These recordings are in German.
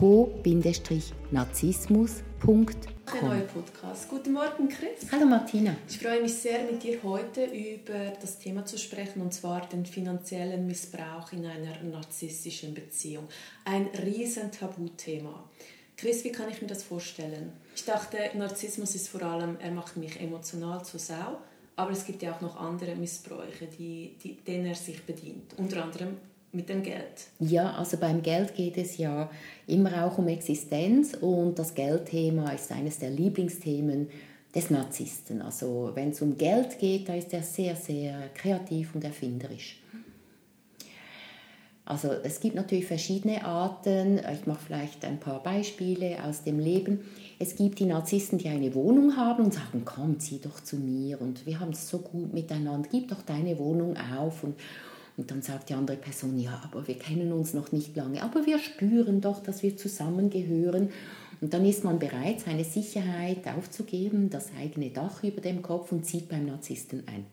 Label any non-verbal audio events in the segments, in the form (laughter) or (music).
www.co-narzissmus.com ein neuer Podcast. Guten Morgen, Chris. Hallo, Martina. Ich freue mich sehr, mit dir heute über das Thema zu sprechen, und zwar den finanziellen Missbrauch in einer narzisstischen Beziehung. Ein riesen Tabuthema. Chris, wie kann ich mir das vorstellen? Ich dachte, Narzissmus ist vor allem, er macht mich emotional zur Sau, aber es gibt ja auch noch andere Missbräuche, die, die, denen er sich bedient. Unter anderem mit dem Geld. Ja, also beim Geld geht es ja immer auch um Existenz und das Geldthema ist eines der Lieblingsthemen des Narzissten. Also wenn es um Geld geht, da ist er sehr, sehr kreativ und erfinderisch. Also es gibt natürlich verschiedene Arten. Ich mache vielleicht ein paar Beispiele aus dem Leben. Es gibt die Narzissten, die eine Wohnung haben und sagen, komm, zieh doch zu mir und wir haben es so gut miteinander, gib doch deine Wohnung auf. Und, und dann sagt die andere Person, ja, aber wir kennen uns noch nicht lange, aber wir spüren doch, dass wir zusammengehören. Und dann ist man bereit, seine Sicherheit aufzugeben, das eigene Dach über dem Kopf und zieht beim Narzissten ein.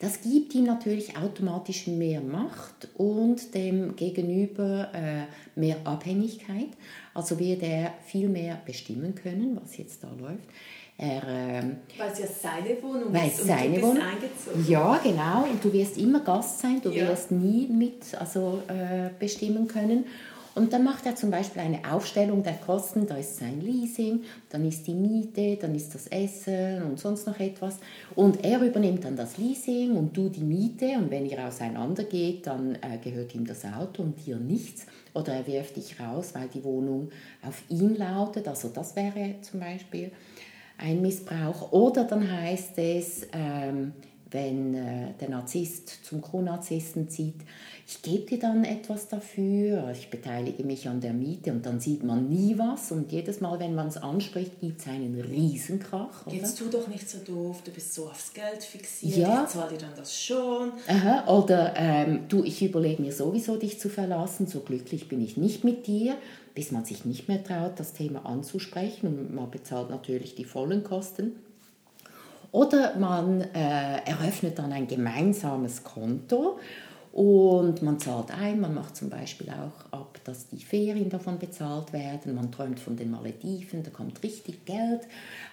Das gibt ihm natürlich automatisch mehr Macht und dem Gegenüber äh, mehr Abhängigkeit. Also wird er viel mehr bestimmen können, was jetzt da läuft. Er, ähm, weil es ja seine Wohnung weil ist und seine du bist Wohnung. eingezogen. Ja, genau. Und du wirst immer Gast sein, du ja. wirst nie mit also, äh, bestimmen können. Und dann macht er zum Beispiel eine Aufstellung der Kosten, da ist sein Leasing, dann ist die Miete, dann ist das Essen und sonst noch etwas. Und er übernimmt dann das Leasing und du die Miete und wenn ihr auseinandergeht, dann äh, gehört ihm das Auto und dir nichts. Oder er wirft dich raus, weil die Wohnung auf ihn lautet. Also das wäre zum Beispiel ein Missbrauch. Oder dann heißt es, ähm, wenn äh, der Narzisst zum Co-Narzissten zieht, ich gebe dir dann etwas dafür, ich beteilige mich an der Miete und dann sieht man nie was und jedes Mal, wenn man es anspricht, gibt es einen Riesenkrach. Oder? Jetzt tu doch nicht so doof, du bist so aufs Geld fixiert, ja. ich zahle dir dann das schon. Aha. Oder ähm, du, ich überlege mir sowieso, dich zu verlassen, so glücklich bin ich nicht mit dir, bis man sich nicht mehr traut, das Thema anzusprechen und man bezahlt natürlich die vollen Kosten. Oder man äh, eröffnet dann ein gemeinsames Konto und man zahlt ein, man macht zum Beispiel auch ab, dass die Ferien davon bezahlt werden. Man träumt von den Malediven, da kommt richtig Geld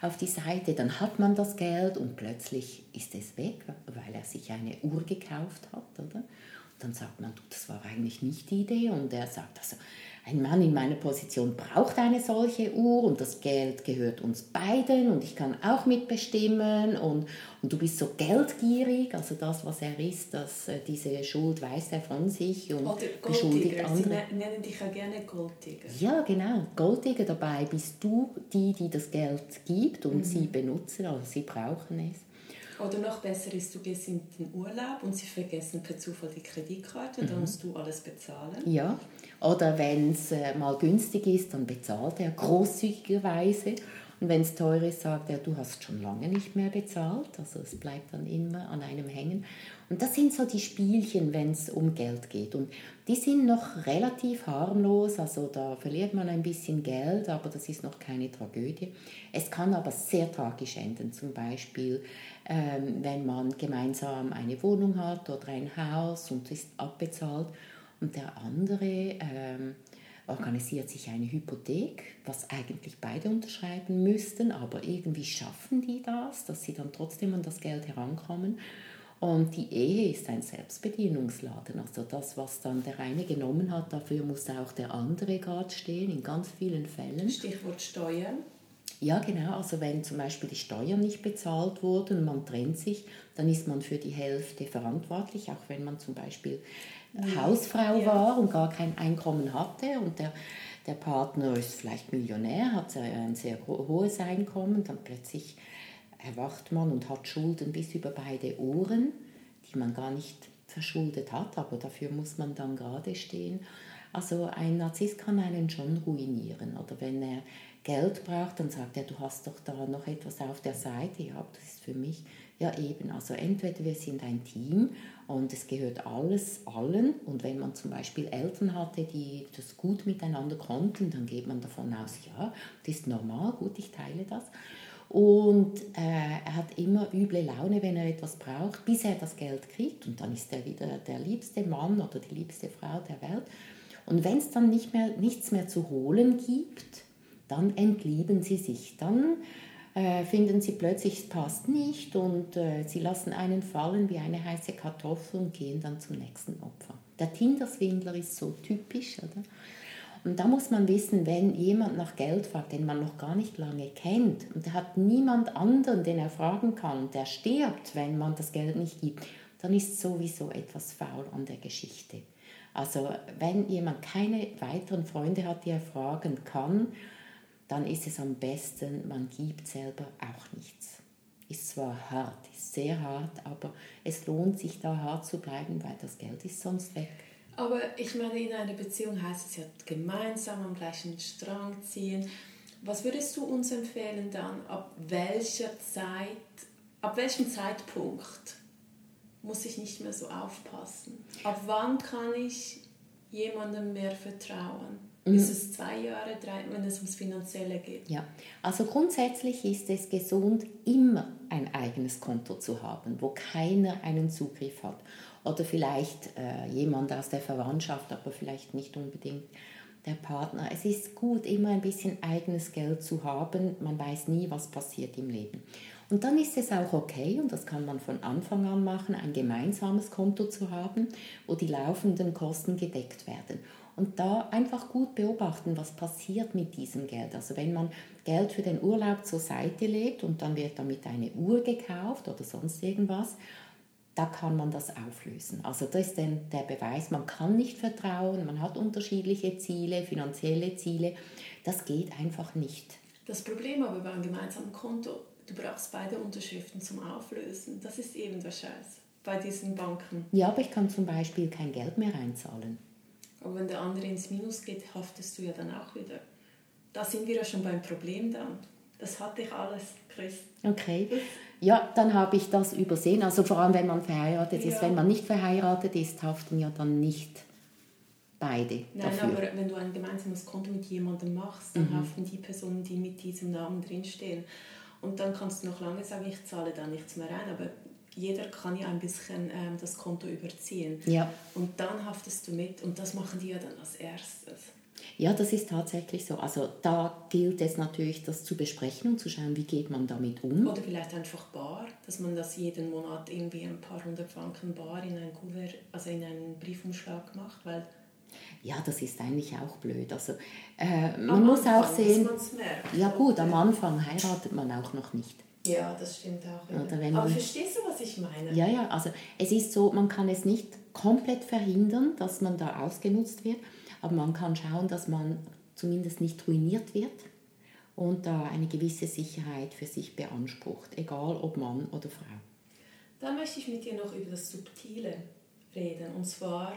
auf die Seite. Dann hat man das Geld und plötzlich ist es weg, weil er sich eine Uhr gekauft hat. Oder? Dann sagt man, das war eigentlich nicht die Idee. Und er sagt, also, ein Mann in meiner Position braucht eine solche Uhr und das Geld gehört uns beiden und ich kann auch mitbestimmen und, und du bist so geldgierig, also das, was er ist, dass äh, diese Schuld weiß er von sich und Oder beschuldigt andere. Sie nennen dich ja gerne Goldtiger. Ja, genau. Goldtiger dabei bist du die, die das Geld gibt und mhm. sie benutzen, also sie brauchen es. Oder noch besser ist, du gehst in den Urlaub und sie vergessen per Zufall die Kreditkarte und mhm. dann musst du alles bezahlen. Ja, oder wenn es äh, mal günstig ist, dann bezahlt er großzügigerweise. Und wenn es teuer ist, sagt er, du hast schon lange nicht mehr bezahlt. Also es bleibt dann immer an einem hängen. Und das sind so die Spielchen, wenn es um Geld geht. Und die sind noch relativ harmlos. Also da verliert man ein bisschen Geld, aber das ist noch keine Tragödie. Es kann aber sehr tragisch enden. Zum Beispiel, ähm, wenn man gemeinsam eine Wohnung hat oder ein Haus und ist abbezahlt und der andere ähm, organisiert sich eine Hypothek, was eigentlich beide unterschreiben müssten, aber irgendwie schaffen die das, dass sie dann trotzdem an das Geld herankommen. Und die Ehe ist ein Selbstbedienungsladen. Also das, was dann der eine genommen hat, dafür muss auch der andere gerade stehen, in ganz vielen Fällen. Stichwort Steuern. Ja, genau. Also wenn zum Beispiel die Steuern nicht bezahlt wurden, man trennt sich, dann ist man für die Hälfte verantwortlich, auch wenn man zum Beispiel Hausfrau ja. war und gar kein Einkommen hatte und der, der Partner ist vielleicht Millionär, hat ein sehr hohes Einkommen, dann plötzlich erwacht man und hat Schulden bis über beide Ohren, die man gar nicht verschuldet hat, aber dafür muss man dann gerade stehen. Also ein Narzisst kann einen schon ruinieren oder wenn er Geld braucht, dann sagt er, du hast doch da noch etwas auf der Seite. Ja, das ist für mich ja eben. Also entweder wir sind ein Team und es gehört alles allen. Und wenn man zum Beispiel Eltern hatte, die das gut miteinander konnten, dann geht man davon aus, ja, das ist normal, gut, ich teile das. Und äh, er hat immer üble Laune, wenn er etwas braucht, bis er das Geld kriegt. Und dann ist er wieder der liebste Mann oder die liebste Frau der Welt. Und wenn es dann nicht mehr, nichts mehr zu holen gibt, dann entlieben sie sich. Dann äh, finden sie plötzlich, es passt nicht und äh, sie lassen einen fallen wie eine heiße Kartoffel und gehen dann zum nächsten Opfer. Der Tinder-Swindler ist so typisch, oder? Und da muss man wissen, wenn jemand nach Geld fragt, den man noch gar nicht lange kennt und der hat niemand anderen, den er fragen kann der stirbt, wenn man das Geld nicht gibt, dann ist sowieso etwas faul an der Geschichte. Also wenn jemand keine weiteren Freunde hat, die er fragen kann, dann ist es am besten, man gibt selber auch nichts. Ist zwar hart, ist sehr hart, aber es lohnt sich da hart zu bleiben, weil das Geld ist sonst weg. Aber ich meine, in einer Beziehung heißt es ja gemeinsam am gleichen Strang ziehen. Was würdest du uns empfehlen dann, ab welcher Zeit, ab welchem Zeitpunkt muss ich nicht mehr so aufpassen? Ab wann kann ich jemandem mehr vertrauen? Mhm. Ist es zwei Jahre, drei, wenn es ums Finanzielle geht? Ja, also grundsätzlich ist es gesund, immer ein eigenes Konto zu haben, wo keiner einen Zugriff hat. Oder vielleicht äh, jemand aus der Verwandtschaft, aber vielleicht nicht unbedingt der Partner. Es ist gut, immer ein bisschen eigenes Geld zu haben. Man weiß nie, was passiert im Leben. Und dann ist es auch okay, und das kann man von Anfang an machen, ein gemeinsames Konto zu haben, wo die laufenden Kosten gedeckt werden und da einfach gut beobachten, was passiert mit diesem Geld. Also wenn man Geld für den Urlaub zur Seite legt und dann wird damit eine Uhr gekauft oder sonst irgendwas, da kann man das auflösen. Also das ist dann der Beweis, man kann nicht vertrauen, man hat unterschiedliche Ziele, finanzielle Ziele, das geht einfach nicht. Das Problem aber beim gemeinsamen Konto, du brauchst beide Unterschriften zum Auflösen. Das ist eben der Scheiß bei diesen Banken. Ja, aber ich kann zum Beispiel kein Geld mehr einzahlen. Aber wenn der andere ins Minus geht, haftest du ja dann auch wieder. Da sind wir ja schon beim Problem dann. Das hatte ich alles, Chris. Okay. Ja, dann habe ich das übersehen. Also vor allem, wenn man verheiratet ja. ist. Wenn man nicht verheiratet ist, haften ja dann nicht beide Nein, dafür. aber wenn du ein gemeinsames Konto mit jemandem machst, dann mhm. haften die Personen, die mit diesem Namen drinstehen. Und dann kannst du noch lange sagen, ich zahle da nichts mehr rein, aber jeder kann ja ein bisschen ähm, das Konto überziehen. Ja. Und dann haftest du mit und das machen die ja dann als erstes. Ja, das ist tatsächlich so. Also da gilt es natürlich, das zu besprechen und zu schauen, wie geht man damit um. Oder vielleicht einfach bar, dass man das jeden Monat irgendwie ein paar hundert Franken bar in ein Kuvert, also in einen Briefumschlag macht, weil ja, das ist eigentlich auch blöd. Also, äh, man am muss Anfang auch sehen, ja gut, am Anfang heiratet man auch noch nicht. Ja, das stimmt auch. Oder wenn Aber verstehst du, was ich meine? Ja, ja, also es ist so, man kann es nicht komplett verhindern, dass man da ausgenutzt wird, aber man kann schauen, dass man zumindest nicht ruiniert wird und da eine gewisse Sicherheit für sich beansprucht, egal ob Mann oder Frau. Dann möchte ich mit dir noch über das Subtile reden, und zwar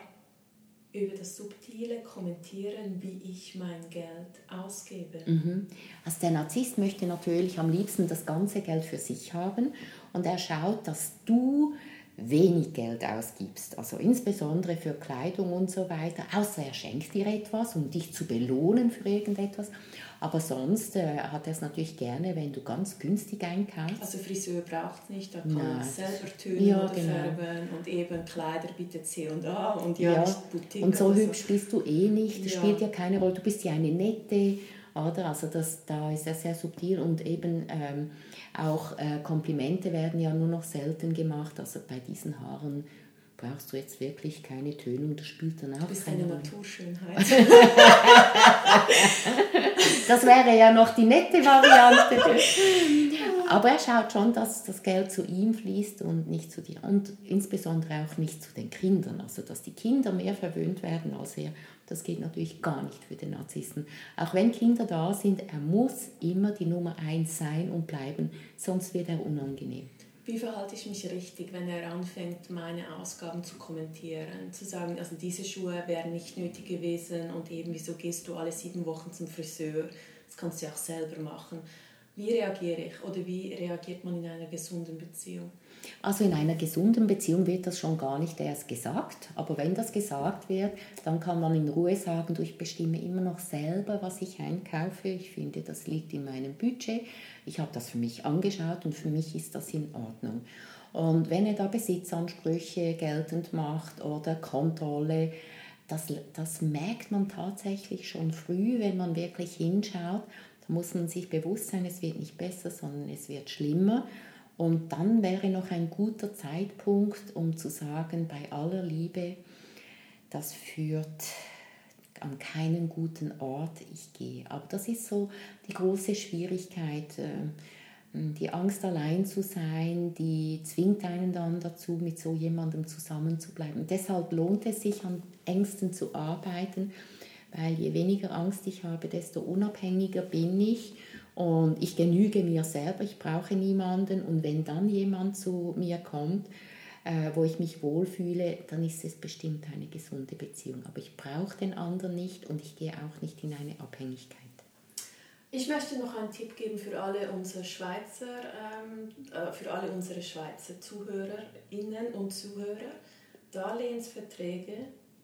über das subtile Kommentieren, wie ich mein Geld ausgebe. Mhm. Also der Narzisst möchte natürlich am liebsten das ganze Geld für sich haben und er schaut, dass du wenig Geld ausgibst, also insbesondere für Kleidung und so weiter, außer er schenkt dir etwas, um dich zu belohnen für irgendetwas. Aber sonst äh, hat er es natürlich gerne, wenn du ganz günstig einkaufst. Also Friseur braucht es nicht, da kann man selber tönen ja, oder genau. färben und eben Kleider bitte C und A und ja, ja. nicht Boutique. Und so hübsch so. bist du eh nicht, das ja. spielt ja keine Rolle, du bist ja eine nette, oder? Also das, da ist er sehr subtil und eben ähm, auch äh, Komplimente werden ja nur noch selten gemacht. Also bei diesen Haaren brauchst du jetzt wirklich keine Tönung, das spielt dann auch du bist keine eine Naturschönheit. (laughs) das wäre ja noch die nette Variante. (laughs) Aber er schaut schon, dass das Geld zu ihm fließt und nicht zu dir. Und insbesondere auch nicht zu den Kindern. Also, dass die Kinder mehr verwöhnt werden als er. Das geht natürlich gar nicht für den Narzissten. Auch wenn Kinder da sind, er muss immer die Nummer eins sein und bleiben, sonst wird er unangenehm. Wie verhalte ich mich richtig, wenn er anfängt, meine Ausgaben zu kommentieren? Zu sagen, also diese Schuhe wären nicht nötig gewesen und eben, wieso gehst du alle sieben Wochen zum Friseur? Das kannst du ja auch selber machen. Wie reagiere ich oder wie reagiert man in einer gesunden Beziehung? Also in einer gesunden Beziehung wird das schon gar nicht erst gesagt, aber wenn das gesagt wird, dann kann man in Ruhe sagen, du, ich bestimme immer noch selber, was ich einkaufe. Ich finde, das liegt in meinem Budget. Ich habe das für mich angeschaut und für mich ist das in Ordnung. Und wenn er da Besitzansprüche geltend macht oder Kontrolle, das, das merkt man tatsächlich schon früh, wenn man wirklich hinschaut. Muss man sich bewusst sein, es wird nicht besser, sondern es wird schlimmer. Und dann wäre noch ein guter Zeitpunkt, um zu sagen, bei aller Liebe, das führt an keinen guten Ort ich gehe. Aber das ist so die große Schwierigkeit. Äh, die Angst allein zu sein, die zwingt einen dann dazu, mit so jemandem zusammenzubleiben. deshalb lohnt es sich, an Ängsten zu arbeiten, weil je weniger Angst ich habe, desto unabhängiger bin ich und ich genüge mir selber, ich brauche niemanden und wenn dann jemand zu mir kommt, äh, wo ich mich wohlfühle, dann ist es bestimmt eine gesunde Beziehung. Aber ich brauche den anderen nicht und ich gehe auch nicht in eine Abhängigkeit. Ich möchte noch einen Tipp geben für alle unsere Schweizer, ähm, äh, für alle unsere Schweizer Zuhörerinnen und Zuhörer. Darlehensverträge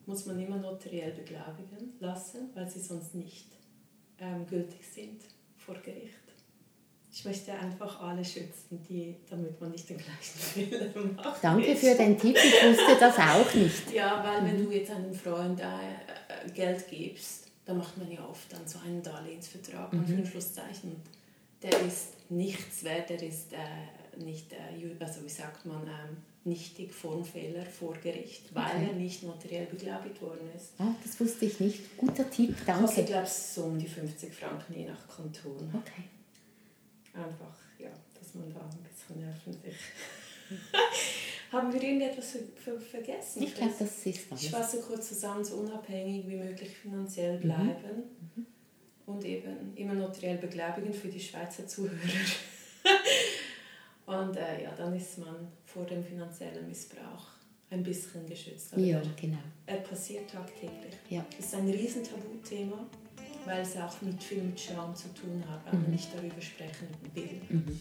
muss man immer notariell beglaubigen lassen, weil sie sonst nicht ähm, gültig sind vor Gericht. Ich möchte einfach alle schützen, die, damit man nicht den gleichen (laughs) Fehler macht. Danke für den Tipp, ich wusste das auch nicht. Ja, weil wenn du jetzt einem Freund äh, Geld gibst, da macht man ja oft dann so einen Darlehensvertrag, mhm. Anführungszeichen. Der ist nichts wert, der ist äh, nicht, äh, also wie sagt man, ähm, nichtig Formfehler vor Gericht, weil okay. er nicht notariell beglaubigt worden ist. Ah, das wusste ich nicht. Guter Tipp, danke. Kostet, glaube ich, so um die 50 Franken je nach Kanton. Okay. Einfach, ja, dass man da ein bisschen nerven sich. (laughs) Haben wir irgendetwas vergessen? Ich glaube, das ist alles. Ich fasse kurz zusammen, so unabhängig wie möglich finanziell mhm. bleiben mhm. und eben immer notariell beglaubigen für die Schweizer Zuhörer. (laughs) und äh, ja, dann ist man vor dem finanziellen Missbrauch ein bisschen geschützt. Aber ja, genau. Er passiert tagtäglich. Ja. Das ist ein riesen Tabuthema, weil es auch mit viel mit Scham zu tun hat, wenn mhm. man nicht darüber sprechen will. Mhm.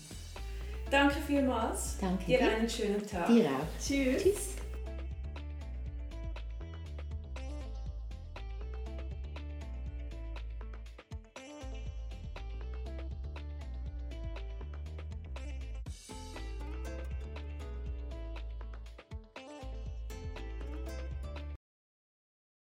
Danke vielmals. Danke. Dir einen schönen Tag. Dir auch. Tschüss. Tschüss.